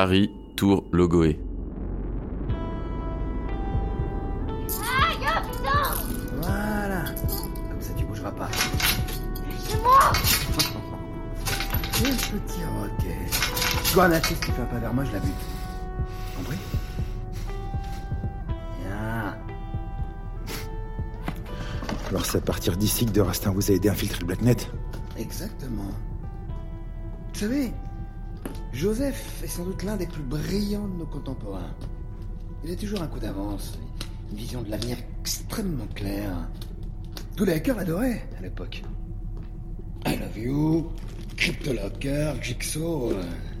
Paris, Tour Logoé. Voilà. Comme ça, tu bougeras pas. C'est moi Quel petit roquet. Tu vois, un artiste qui fait un pas vers moi, je la bute. Compris Bien. Alors c'est à partir d'ici que de Rastin vous a aidé à infiltrer le Blacknet Exactement. Vous savez, Joseph est sans doute l'un des plus brillants de nos contemporains. Il a toujours un coup d'avance, une vision de l'avenir extrêmement claire. Tous les hackers l'adoraient à l'époque. I love you, CryptoLocker, Jigsaw,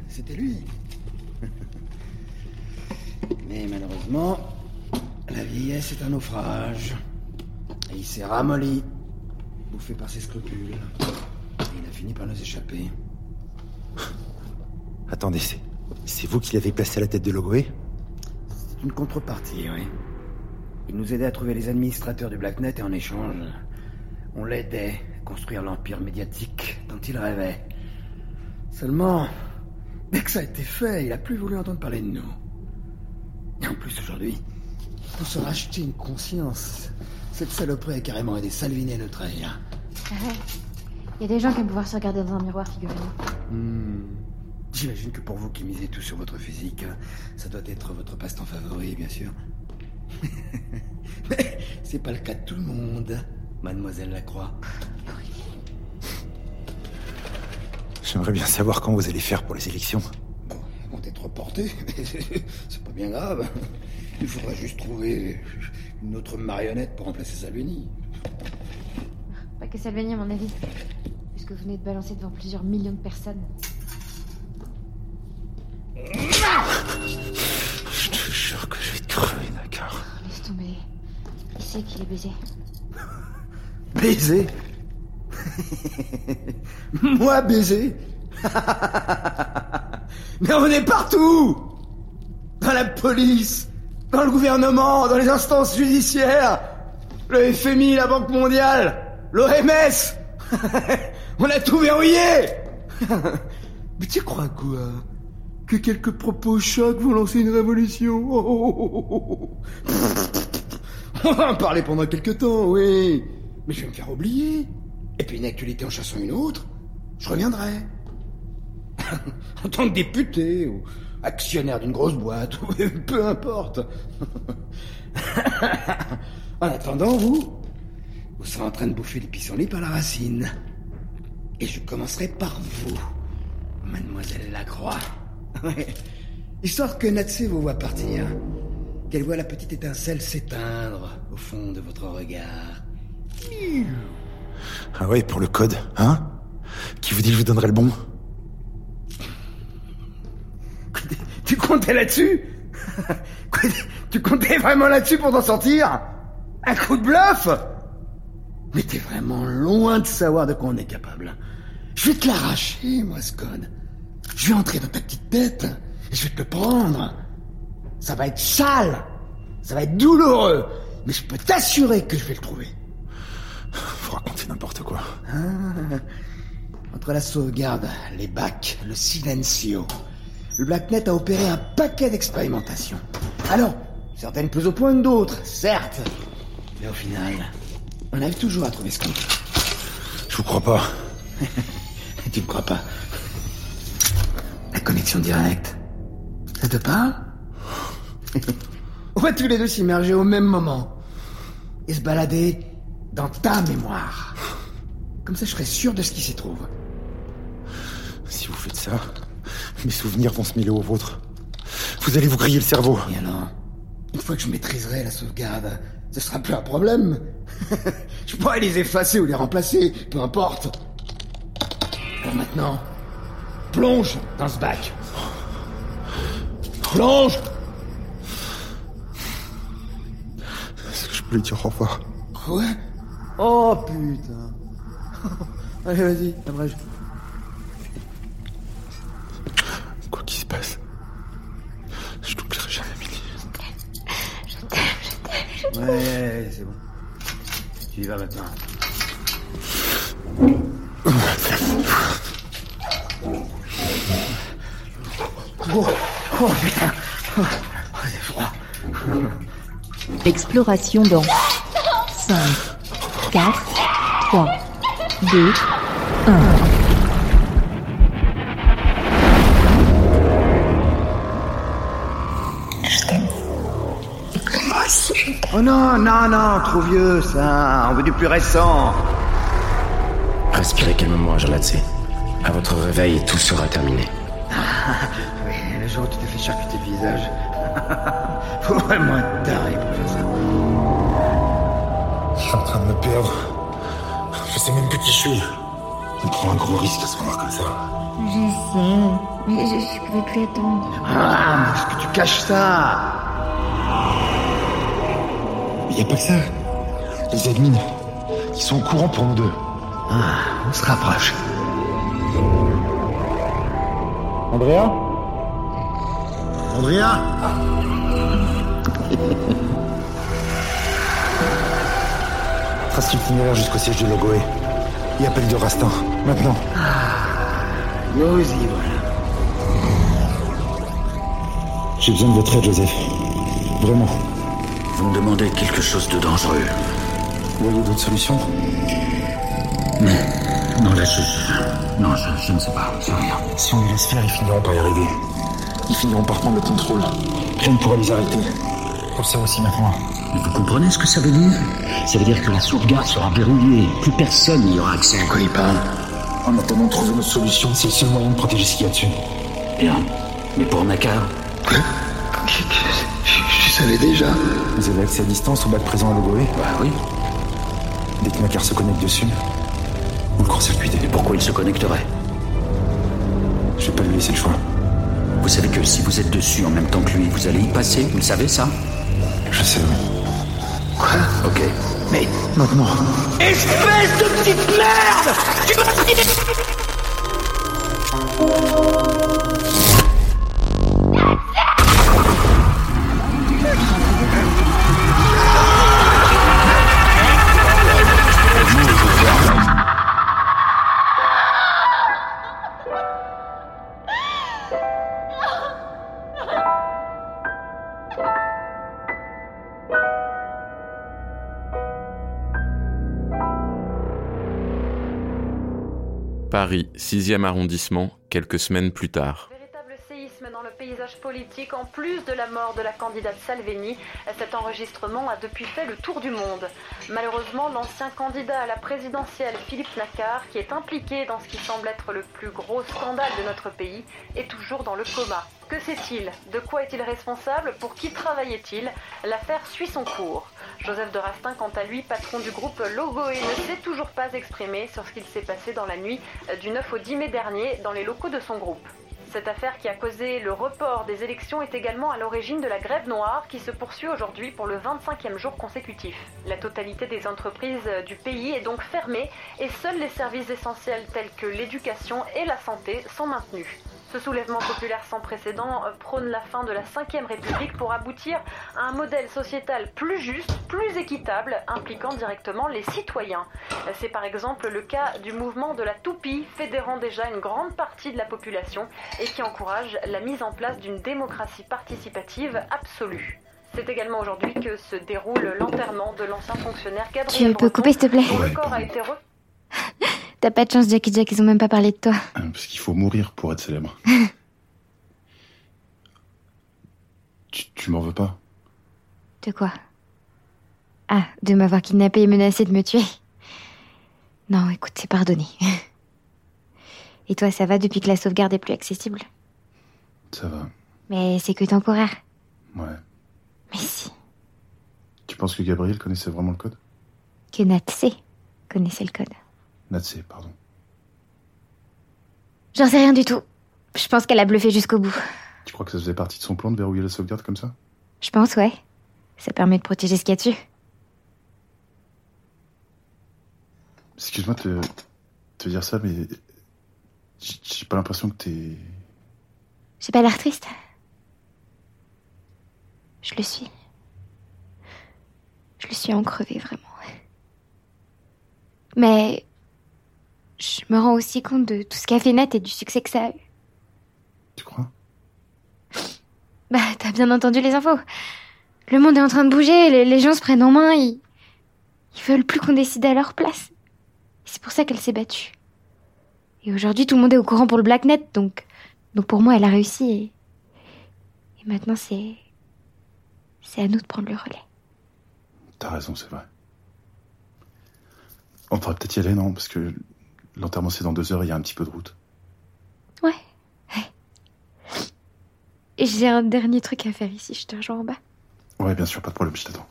c'était lui. Mais malheureusement, la vieillesse est un naufrage. Il s'est ramolli, bouffé par ses scrupules. Il a fini par nous échapper. Attendez, c'est, c'est vous qui l'avez placé à la tête de Logoé? C'est une contrepartie, oui. Il nous aidait à trouver les administrateurs du Blacknet et en échange, on l'aidait à construire l'empire médiatique dont il rêvait. Seulement, dès que ça a été fait, il a plus voulu entendre parler de nous. Et en plus, aujourd'hui, pour se racheter une conscience, cette saloperie a carrément aidé Salvini à nous trahir. Il y a des gens qui aiment pouvoir se regarder dans un miroir, figurez-vous. Hmm. J'imagine que pour vous qui misez tout sur votre physique, ça doit être votre passe-temps favori, bien sûr. Mais c'est pas le cas de tout le monde, mademoiselle Lacroix. J'aimerais bien savoir quand vous allez faire pour les élections. Bon, elles vont être reportées, mais c'est pas bien grave. Il faudra juste trouver une autre marionnette pour remplacer Salvini. Pas que Salvini, à mon avis. Puisque vous venez de balancer devant plusieurs millions de personnes. Qui c'est qui l'a baisé? Baiser Moi baiser Mais on est partout! Dans la police, dans le gouvernement, dans les instances judiciaires, le FMI, la Banque mondiale, l'OMS On a tout verrouillé. Mais tu crois quoi? Que quelques propos chocs vont lancer une révolution? Oh, oh, oh, oh, oh. On va en parler pendant quelques temps, oui. Mais je vais me faire oublier. Et puis une actualité en chassant une autre, je reviendrai. en tant que député ou actionnaire d'une grosse boîte, ou peu importe. en attendant, vous, vous serez en train de bouffer les pissenlits par la racine. Et je commencerai par vous, mademoiselle Lacroix. Histoire que Natsé vous voit partir. Qu'elle voit la petite étincelle s'éteindre au fond de votre regard. Ah ouais, pour le code, hein? Qui vous dit que je vous donnerai le bon? Tu comptais là-dessus? Tu comptais vraiment là-dessus pour t'en sortir? Un coup de bluff? Mais t'es vraiment loin de savoir de quoi on est capable. Je vais te l'arracher, moi, ce code. Je vais entrer dans ta petite tête Je vais te le prendre. Ça va être sale. Ça va être douloureux. Mais je peux t'assurer que je vais le trouver. Vous racontez n'importe quoi. Entre la sauvegarde, les bacs, le silencio, le Blacknet a opéré un paquet d'expérimentations. Alors, certaines plus au point que d'autres, certes. Mais au final, on arrive toujours à trouver ce qu'on veut. Je vous crois pas. Tu me crois pas La connexion directe. Ça te parle? On va tous les deux s'immerger au même moment. Et se balader dans ta mémoire. Comme ça, je serai sûr de ce qui s'y trouve. Si vous faites ça, mes souvenirs vont se mêler aux vôtres. Vous allez vous griller le cerveau. Et alors Une fois que je maîtriserai la sauvegarde, ce sera plus un problème. je pourrai les effacer ou les remplacer, peu importe. Alors maintenant, plonge dans ce bac. Plonge lui dire au revoir Ouais Oh putain Allez, vas-y, abrège. Quoi qu'il se passe, je t'oublierai jamais, Milly. Ouais, c'est bon. Tu y vas maintenant. Oh, oh putain Oh, c'est froid. Exploration dans 5, 4, 3, 2, 1. Oh non, non, non, trop vieux ça. On veut du plus récent. Respirez calmement, Jarlatse. À votre réveil, tout sera terminé. Oui, le jour où tu te fais charcuter le visage. Faut vraiment être taré perdre. Je sais même plus qui je suis. On prend un gros risque à se voir comme ça. Je sais, mais je, je pouvais plus attendre. Ah, mais est-ce que tu caches ça Mais y a pas que ça. Les admins, ils sont au courant pour nous deux. Ah, on se rapproche. Andrea? Andrea? Trace l'itinéraire jusqu'au siège de Logoé. Et appel de Rastin. Maintenant. Nous y voilà. J'ai besoin de votre aide, Joseph. Vraiment. Vous me demandez quelque chose de dangereux. Vous voyez d'autres solutions? Non, là, je... je- Non, je, je ne sais pas. Je rien. Si on les laisse faire, ils finiront par y arriver. Ils finiront par prendre le contrôle. Rien ne pourra les arrêter. On le sait aussi maintenant. Vous comprenez ce que ça veut dire? Ça veut dire que la sauvegarde sera verrouillée. Plus personne n'y aura accès. Quoi il parle En attendant de trouver notre solution, c'est le seul moyen de protéger ce qu'il y a dessus. Bien. Mais pour Nakar, je, je- je savais déjà. Vous avez accès à distance au bac présent à Logoé bah oui. Dès que Makar se connecte dessus, vous le court-circuitez. Et pourquoi il se connecterait? Je vais pas lui laisser le choix. Vous savez que si vous êtes dessus en même temps que lui, vous allez y passer, vous le savez ça? Je sais, oui. Quoi Ok. Mais Maintenant. espèce de petite merde Paris, 6e arrondissement, quelques semaines plus tard. Véritable séisme dans le paysage politique, en plus de la mort de la candidate Salvini, cet enregistrement a depuis fait le tour du monde. Malheureusement, l'ancien candidat à la présidentielle, Philippe Nacquart, qui est impliqué dans ce qui semble être le plus gros scandale de notre pays, est toujours dans le coma. Que sait-il? De quoi est-il responsable? Pour qui travaillait-il? L'affaire suit son cours. Joseph de Rastin, quant à lui, patron du groupe Logoé, ne s'est toujours pas exprimé sur ce qu'il s'est passé dans la nuit du 9 au 10 mai dernier dans les locaux de son groupe. Cette affaire qui a causé le report des élections est également à l'origine de la grève noire qui se poursuit aujourd'hui pour le 25e jour consécutif. La totalité des entreprises du pays est donc fermée et seuls les services essentiels tels que l'éducation et la santé sont maintenus. Ce soulèvement populaire sans précédent euh, prône la fin de la Ve République pour aboutir à un modèle sociétal plus juste, plus équitable, impliquant directement les citoyens. C'est par exemple le cas du mouvement de la toupie, fédérant déjà une grande partie de la population et qui encourage la mise en place d'une démocratie participative absolue. C'est également aujourd'hui que se déroule l'enterrement de l'ancien fonctionnaire Gabriel Tu peux Breton, couper, s'il te plaît T'as pas de chance, Jackie Jack, ils ont même pas parlé de toi. Hein, Parce qu'il faut mourir pour être célèbre. tu tu m'en veux pas? De quoi? Ah, de m'avoir kidnappé et menacé de me tuer? Non, écoute, c'est pardonné. Et toi, ça va depuis que la sauvegarde est plus accessible? Ça va. Mais c'est que temporaire. Ouais. Mais si, Tu penses que Gabriel connaissait vraiment le code? Que Natsé connaissait le code. Natsé, pardon. J'en sais rien du tout. Je pense qu'elle a bluffé jusqu'au bout. Tu crois que ça faisait partie de son plan de verrouiller la sauvegarde comme ça? Je pense, ouais. Ça permet de protéger ce qu'il y a dessus. Excuse-moi de te, te dire ça, mais j'ai j'ai pas l'impression que t'es. J'ai pas l'air triste. Je le suis. Je le suis en crevé, vraiment. Mais je me rends aussi compte de tout ce qu'a fait Nat et du succès que ça a eu. Tu crois? Bah, t'as bien entendu les infos. Le monde est en train de bouger, les, les gens se prennent en main, ils, ils veulent plus qu'on décide à leur place. C'est pour ça qu'elle s'est battue. Et aujourd'hui, tout le monde est au courant pour le Blacknet, donc, donc pour moi, elle a réussi et, et maintenant c'est, c'est à nous de prendre le relais. T'as raison, c'est vrai. On devrait peut-être y aller, non? Parce que l'enterrement c'est dans deux heures et il y a un petit peu de route. Ouais. j'ai un dernier truc à faire ici, je te rejoins en bas. Ouais, bien sûr, pas de problème, je t'attends.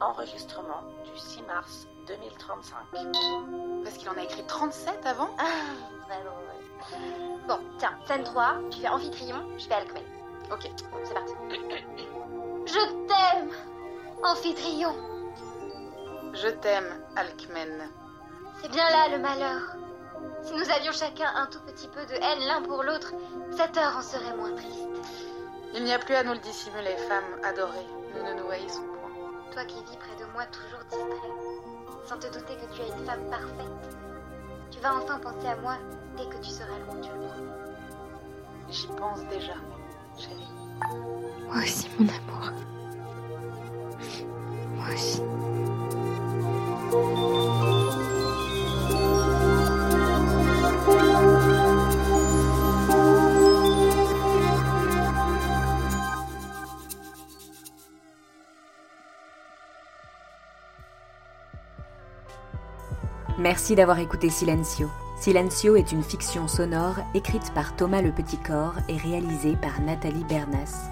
Enregistrement du 6 mars 2035. Parce qu'il en a écrit 37 avant? Ah, vraiment, ouais. Bon, tiens, scène 3, tu fais Amphitryon, je fais Alcmène. Ok. C'est parti. Je t'aime, Amphitryon. Je t'aime, Alcmen. C'est bien là le malheur. Si nous avions chacun un tout petit peu de haine l'un pour l'autre, cette heure en serait moins triste. Il n'y a plus à nous le dissimuler, femme adorée. Nous ne nous haïssons point. Toi qui vis près de moi toujours distrait, sans te douter que tu es une femme parfaite, tu vas enfin penser à moi dès que tu seras loin, tu le promets. J'y pense déjà, chérie. Moi aussi, mon amour. Moi aussi. Merci d'avoir écouté Silencio. Silencio est une fiction sonore écrite par Thomas Le Petit Corps et réalisée par Nathalie Bernas.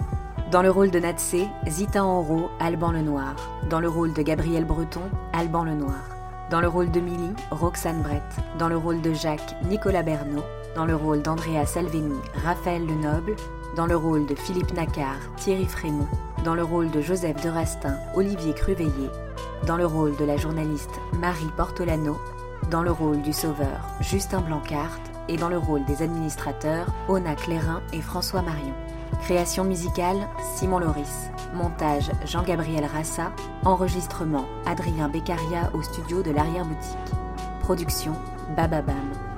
Dans le rôle de Natsé, Zita Enro, Alban Lenoir. Dans le rôle de Gabriel Breton, Alban Lenoir. Dans le rôle de Milly, Roxane Brett. Dans le rôle de Jacques, Nicolas Bernot. Dans le rôle d'Andrea Salveni, Raphaël Lenoble. Dans le rôle de Philippe Nacquart, Thierry Frémont. Dans le rôle de Joseph de Rastin, Olivier Cruveillé. Dans le rôle de la journaliste Marie Portolano. Dans le rôle du sauveur, Justin Blancart. Et dans le rôle des administrateurs, Ona Clérin et François Marion. Création musicale, Simon Loris. Montage, Jean-Gabriel Rassa. Enregistrement, Adrien Beccaria au studio de l'arrière-boutique. Production, Bababam.